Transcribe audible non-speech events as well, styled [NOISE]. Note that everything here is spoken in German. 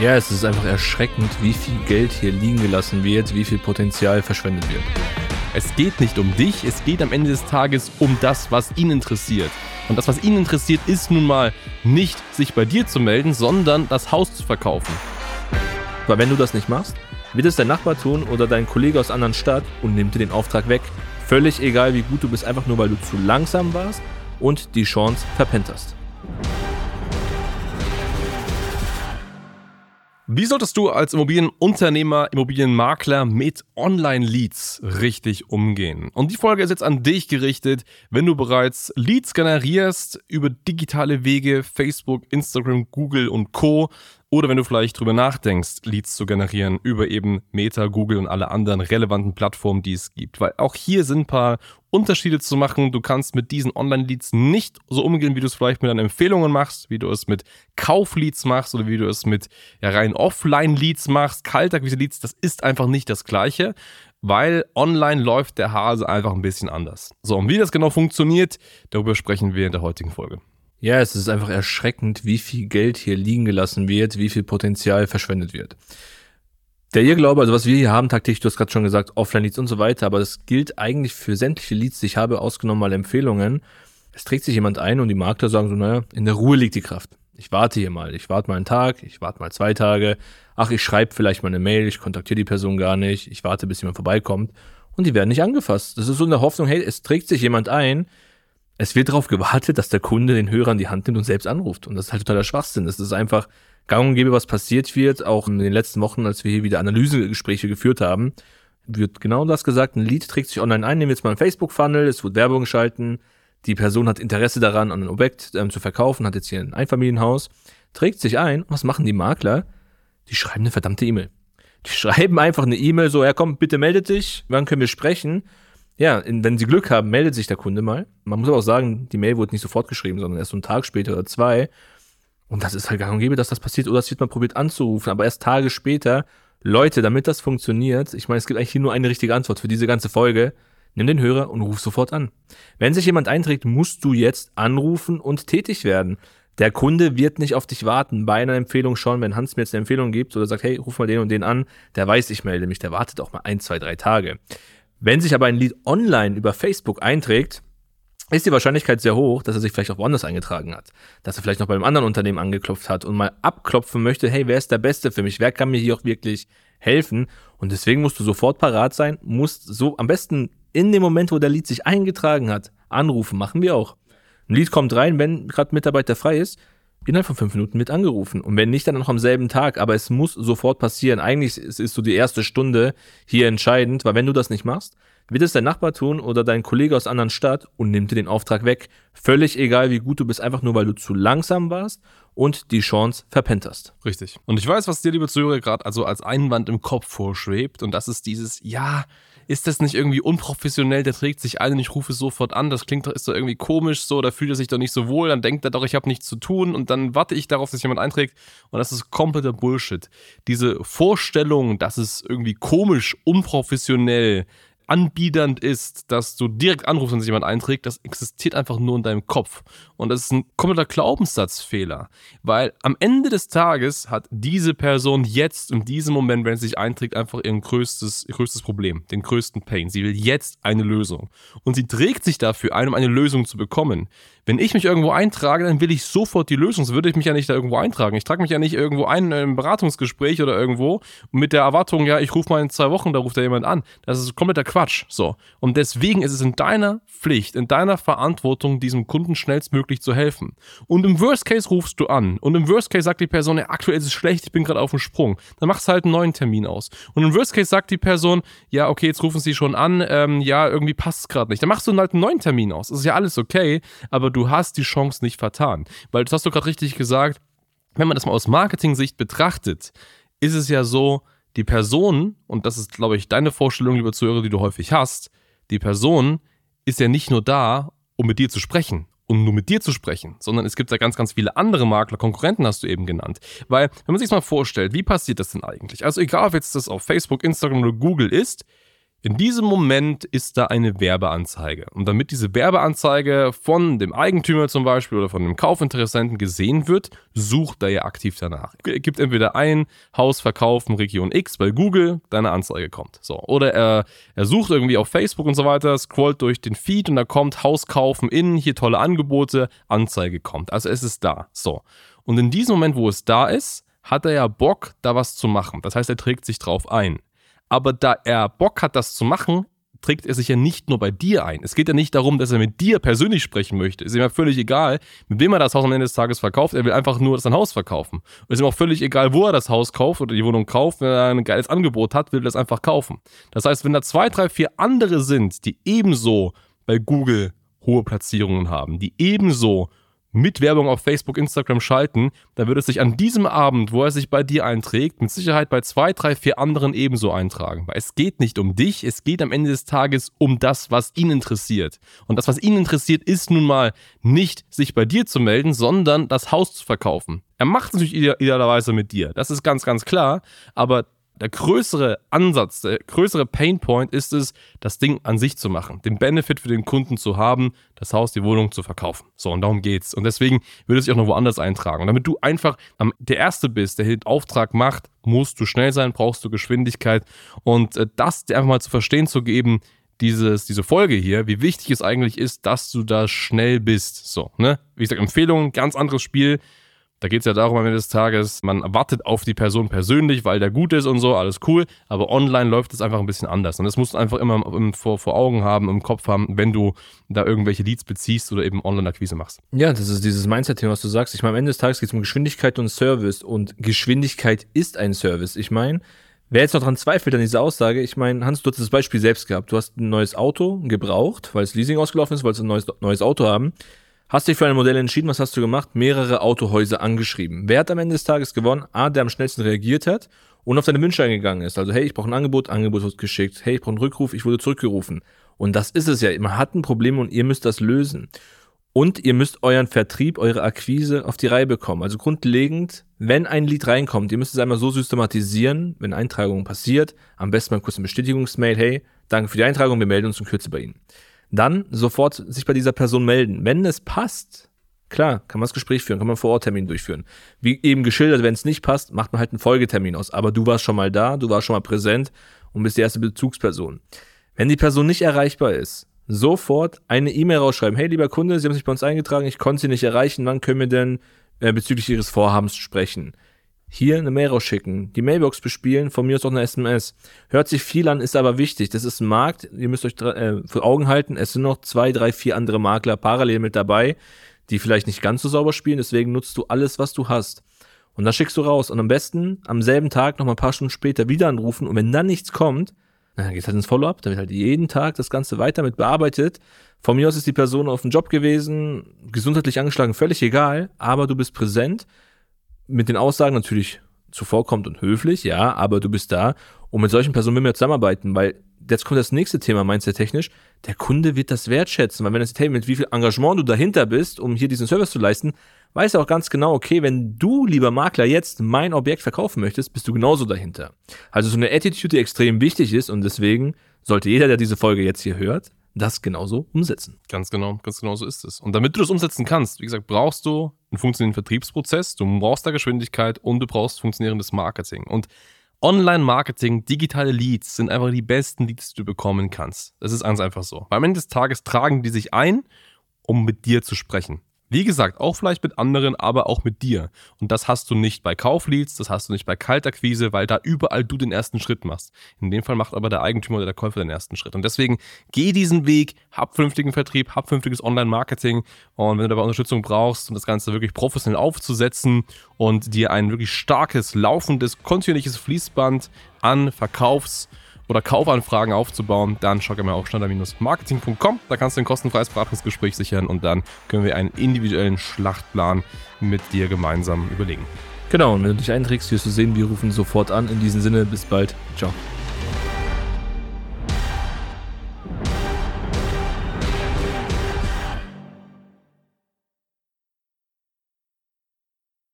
Ja, es ist einfach erschreckend, wie viel Geld hier liegen gelassen wird, wie viel Potenzial verschwendet wird. Es geht nicht um dich, es geht am Ende des Tages um das, was ihn interessiert. Und das, was ihn interessiert, ist nun mal nicht, sich bei dir zu melden, sondern das Haus zu verkaufen. Weil wenn du das nicht machst, wird es dein Nachbar tun oder dein Kollege aus anderen Stadt und nimmt dir den Auftrag weg. Völlig egal, wie gut du bist, einfach nur weil du zu langsam warst und die Chance verpennt hast. Wie solltest du als Immobilienunternehmer, Immobilienmakler mit Online-Leads richtig umgehen? Und die Folge ist jetzt an dich gerichtet, wenn du bereits Leads generierst über digitale Wege, Facebook, Instagram, Google und Co. Oder wenn du vielleicht drüber nachdenkst, Leads zu generieren über eben Meta, Google und alle anderen relevanten Plattformen, die es gibt. Weil auch hier sind ein paar Unterschiede zu machen. Du kannst mit diesen Online-Leads nicht so umgehen, wie du es vielleicht mit deinen Empfehlungen machst, wie du es mit Kaufleads machst oder wie du es mit ja, rein Offline-Leads machst, Kaltakquise-Leads. Das ist einfach nicht das Gleiche weil online läuft der Hase einfach ein bisschen anders. So, und wie das genau funktioniert, darüber sprechen wir in der heutigen Folge. Ja, es ist einfach erschreckend, wie viel Geld hier liegen gelassen wird, wie viel Potenzial verschwendet wird. Der Irrglaube, also was wir hier haben, taktisch, du hast gerade schon gesagt, Offline-Leads und so weiter, aber das gilt eigentlich für sämtliche Leads, die ich habe, ausgenommen mal Empfehlungen. Es trägt sich jemand ein und die Makler sagen so, naja, in der Ruhe liegt die Kraft. Ich warte hier mal, ich warte mal einen Tag, ich warte mal zwei Tage, ach, ich schreibe vielleicht mal eine Mail, ich kontaktiere die Person gar nicht, ich warte, bis jemand vorbeikommt und die werden nicht angefasst. Das ist so eine Hoffnung, hey, es trägt sich jemand ein, es wird darauf gewartet, dass der Kunde den Hörer in die Hand nimmt und selbst anruft. Und das ist halt totaler Schwachsinn. Das ist einfach gang und gäbe, was passiert wird. Auch in den letzten Wochen, als wir hier wieder Analysegespräche geführt haben, wird genau das gesagt. Ein Lied trägt sich online ein. Nehmen wir jetzt mal einen Facebook-Funnel. Es wird Werbung geschalten. Die Person hat Interesse daran, an ein Objekt ähm, zu verkaufen, hat jetzt hier ein Einfamilienhaus, trägt sich ein. Was machen die Makler? Die schreiben eine verdammte E-Mail. Die [LAUGHS] schreiben einfach eine E-Mail so, ja komm, bitte meldet dich, wann können wir sprechen? Ja, wenn Sie Glück haben, meldet sich der Kunde mal. Man muss aber auch sagen, die Mail wurde nicht sofort geschrieben, sondern erst so einen Tag später oder zwei. Und das ist halt gang und gäbe, dass das passiert. Oder es wird mal probiert anzurufen, aber erst Tage später. Leute, damit das funktioniert, ich meine, es gibt eigentlich hier nur eine richtige Antwort für diese ganze Folge. Nimm den Hörer und ruf sofort an. Wenn sich jemand einträgt, musst du jetzt anrufen und tätig werden. Der Kunde wird nicht auf dich warten bei einer Empfehlung schon, wenn Hans mir jetzt eine Empfehlung gibt oder sagt, hey, ruf mal den und den an, der weiß, ich melde mich, der wartet auch mal ein, zwei, drei Tage. Wenn sich aber ein Lied online über Facebook einträgt, ist die Wahrscheinlichkeit sehr hoch, dass er sich vielleicht auch woanders eingetragen hat. Dass er vielleicht noch bei einem anderen Unternehmen angeklopft hat und mal abklopfen möchte, hey, wer ist der Beste für mich? Wer kann mir hier auch wirklich helfen? Und deswegen musst du sofort parat sein, musst so am besten in dem Moment, wo der Lied sich eingetragen hat, anrufen. Machen wir auch. Ein Lied kommt rein, wenn gerade Mitarbeiter frei ist, innerhalb von fünf Minuten mit angerufen. Und wenn nicht, dann noch am selben Tag. Aber es muss sofort passieren. Eigentlich ist, ist so die erste Stunde hier entscheidend, weil wenn du das nicht machst, wird es dein Nachbar tun oder dein Kollege aus anderen Stadt und nimmt dir den Auftrag weg. Völlig egal, wie gut du bist, einfach nur weil du zu langsam warst und die Chance verpennt hast. Richtig. Und ich weiß, was dir, liebe Zuhörer, gerade also als Einwand im Kopf vorschwebt. Und das ist dieses, ja, ist das nicht irgendwie unprofessionell, der trägt sich ein und ich rufe sofort an, das klingt doch, ist doch irgendwie komisch so, da fühlt er sich doch nicht so wohl, dann denkt er doch, ich habe nichts zu tun und dann warte ich darauf, dass jemand einträgt und das ist kompletter Bullshit. Diese Vorstellung, dass es irgendwie komisch, unprofessionell, anbiedernd ist, dass du direkt anrufst, wenn sich jemand einträgt, das existiert einfach nur in deinem Kopf. Und das ist ein kompletter Glaubenssatzfehler. Weil am Ende des Tages hat diese Person jetzt, in diesem Moment, wenn sie sich einträgt, einfach ihr größtes, ihr größtes Problem, den größten Pain. Sie will jetzt eine Lösung. Und sie trägt sich dafür ein, um eine Lösung zu bekommen. Wenn ich mich irgendwo eintrage, dann will ich sofort die Lösung. Sonst würde ich mich ja nicht da irgendwo eintragen. Ich trage mich ja nicht irgendwo ein im Beratungsgespräch oder irgendwo mit der Erwartung, ja, ich rufe mal in zwei Wochen, da ruft da jemand an. Das ist kompletter Quatsch. So. Und deswegen ist es in deiner Pflicht, in deiner Verantwortung, diesem Kunden schnellstmöglich zu helfen. Und im Worst Case rufst du an. Und im Worst Case sagt die Person, ja, aktuell ist es schlecht, ich bin gerade auf dem Sprung. Dann machst du halt einen neuen Termin aus. Und im Worst Case sagt die Person, ja, okay, jetzt rufen sie schon an, ähm, ja, irgendwie passt es gerade nicht. Dann machst du halt einen neuen Termin aus. Das ist ja alles okay, aber du du hast die Chance nicht vertan. Weil das hast du gerade richtig gesagt, wenn man das mal aus Marketing-Sicht betrachtet, ist es ja so, die Person, und das ist, glaube ich, deine Vorstellung, lieber Zuhörer, die du häufig hast, die Person ist ja nicht nur da, um mit dir zu sprechen um nur mit dir zu sprechen, sondern es gibt ja ganz, ganz viele andere Makler, Konkurrenten hast du eben genannt. Weil, wenn man sich mal vorstellt, wie passiert das denn eigentlich? Also egal, ob jetzt das auf Facebook, Instagram oder Google ist, In diesem Moment ist da eine Werbeanzeige. Und damit diese Werbeanzeige von dem Eigentümer zum Beispiel oder von dem Kaufinteressenten gesehen wird, sucht er ja aktiv danach. Er gibt entweder ein Haus verkaufen Region X bei Google, deine Anzeige kommt. So. Oder er, er sucht irgendwie auf Facebook und so weiter, scrollt durch den Feed und da kommt Haus kaufen in, hier tolle Angebote, Anzeige kommt. Also es ist da. So. Und in diesem Moment, wo es da ist, hat er ja Bock, da was zu machen. Das heißt, er trägt sich drauf ein. Aber da er Bock hat, das zu machen, trägt er sich ja nicht nur bei dir ein. Es geht ja nicht darum, dass er mit dir persönlich sprechen möchte. Ist ihm ja völlig egal, mit wem er das Haus am Ende des Tages verkauft. Er will einfach nur sein Haus verkaufen. Und ist ihm auch völlig egal, wo er das Haus kauft oder die Wohnung kauft. Wenn er ein geiles Angebot hat, will er das einfach kaufen. Das heißt, wenn da zwei, drei, vier andere sind, die ebenso bei Google hohe Platzierungen haben, die ebenso mit Werbung auf Facebook, Instagram schalten, dann würde es sich an diesem Abend, wo er sich bei dir einträgt, mit Sicherheit bei zwei, drei, vier anderen ebenso eintragen. Weil es geht nicht um dich, es geht am Ende des Tages um das, was ihn interessiert. Und das, was ihn interessiert, ist nun mal nicht, sich bei dir zu melden, sondern das Haus zu verkaufen. Er macht es natürlich idealerweise mit dir. Das ist ganz, ganz klar. Aber der größere Ansatz, der größere Painpoint ist es, das Ding an sich zu machen, den Benefit für den Kunden zu haben, das Haus, die Wohnung zu verkaufen. So, und darum geht's. Und deswegen würde es sich auch noch woanders eintragen. Und damit du einfach der Erste bist, der den Auftrag macht, musst du schnell sein, brauchst du Geschwindigkeit. Und äh, das dir einfach mal zu verstehen zu geben, dieses, diese Folge hier, wie wichtig es eigentlich ist, dass du da schnell bist. So, ne? Wie gesagt, Empfehlung, ganz anderes Spiel. Da geht es ja darum am Ende des Tages, man wartet auf die Person persönlich, weil der gut ist und so, alles cool. Aber online läuft es einfach ein bisschen anders. Und das musst du einfach immer vor, vor Augen haben, im Kopf haben, wenn du da irgendwelche Leads beziehst oder eben Online-Akquise machst. Ja, das ist dieses Mindset-Thema, was du sagst. Ich meine, am Ende des Tages geht es um Geschwindigkeit und Service. Und Geschwindigkeit ist ein Service. Ich meine, Wer jetzt noch dran zweifelt an dieser Aussage, ich meine, Hans, du hast das Beispiel selbst gehabt. Du hast ein neues Auto gebraucht, weil es Leasing ausgelaufen ist, weil es ein neues, neues Auto haben. Hast dich für ein Modell entschieden, was hast du gemacht? Mehrere Autohäuser angeschrieben. Wer hat am Ende des Tages gewonnen? A, der am schnellsten reagiert hat und auf deine Wünsche eingegangen ist. Also, hey, ich brauche ein Angebot, Angebot wird geschickt. Hey, ich brauche einen Rückruf, ich wurde zurückgerufen. Und das ist es ja. Man hat ein Problem und ihr müsst das lösen. Und ihr müsst euren Vertrieb, eure Akquise auf die Reihe bekommen. Also grundlegend, wenn ein Lied reinkommt, ihr müsst es einmal so systematisieren, wenn Eintragung passiert, am besten mal kurz eine Bestätigungsmail, hey, danke für die Eintragung, wir melden uns in Kürze bei Ihnen dann sofort sich bei dieser Person melden. Wenn es passt, klar, kann man das Gespräch führen, kann man vor Ort Termin durchführen. Wie eben geschildert, wenn es nicht passt, macht man halt einen Folgetermin aus. Aber du warst schon mal da, du warst schon mal präsent und bist die erste Bezugsperson. Wenn die Person nicht erreichbar ist, sofort eine E-Mail rausschreiben. Hey, lieber Kunde, Sie haben sich bei uns eingetragen, ich konnte Sie nicht erreichen, wann können wir denn äh, bezüglich Ihres Vorhabens sprechen? Hier eine Mail rausschicken, die Mailbox bespielen, von mir ist auch eine SMS. Hört sich viel an, ist aber wichtig. Das ist ein Markt, ihr müsst euch äh, vor Augen halten, es sind noch zwei, drei, vier andere Makler parallel mit dabei, die vielleicht nicht ganz so sauber spielen, deswegen nutzt du alles, was du hast. Und dann schickst du raus. Und am besten am selben Tag, noch mal ein paar Stunden später wieder anrufen. Und wenn dann nichts kommt, dann geht's halt ins Follow-up, dann wird halt jeden Tag das Ganze weiter mit bearbeitet. Von mir aus ist die Person auf dem Job gewesen, gesundheitlich angeschlagen, völlig egal, aber du bist präsent mit den Aussagen natürlich zuvorkommt und höflich, ja, aber du bist da und mit solchen Personen will man zusammenarbeiten, weil jetzt kommt das nächste Thema, meinst du technisch, der Kunde wird das wertschätzen, weil wenn er sieht, hey, mit wie viel Engagement du dahinter bist, um hier diesen Service zu leisten, weiß er auch ganz genau, okay, wenn du, lieber Makler, jetzt mein Objekt verkaufen möchtest, bist du genauso dahinter. Also so eine Attitude, die extrem wichtig ist und deswegen sollte jeder, der diese Folge jetzt hier hört, das genauso umsetzen. Ganz genau, ganz genau so ist es. Und damit du das umsetzen kannst, wie gesagt, brauchst du einen funktionierenden Vertriebsprozess, du brauchst da Geschwindigkeit und du brauchst funktionierendes Marketing. Und Online-Marketing, digitale Leads sind einfach die besten Leads, die du bekommen kannst. Das ist ganz einfach so. Weil am Ende des Tages tragen die sich ein, um mit dir zu sprechen. Wie gesagt, auch vielleicht mit anderen, aber auch mit dir. Und das hast du nicht bei Kaufleads, das hast du nicht bei Kaltakquise, weil da überall du den ersten Schritt machst. In dem Fall macht aber der Eigentümer oder der Käufer den ersten Schritt. Und deswegen geh diesen Weg, hab vernünftigen Vertrieb, hab vernünftiges Online-Marketing. Und wenn du dabei Unterstützung brauchst, um das Ganze wirklich professionell aufzusetzen und dir ein wirklich starkes, laufendes, kontinuierliches Fließband an Verkaufs- oder Kaufanfragen aufzubauen, dann schau gerne mal auf standard-marketing.com. Da kannst du ein kostenfreies Beratungsgespräch sichern und dann können wir einen individuellen Schlachtplan mit dir gemeinsam überlegen. Genau, und wenn du dich einträgst, wirst du sehen, wir rufen sofort an. In diesem Sinne, bis bald. Ciao.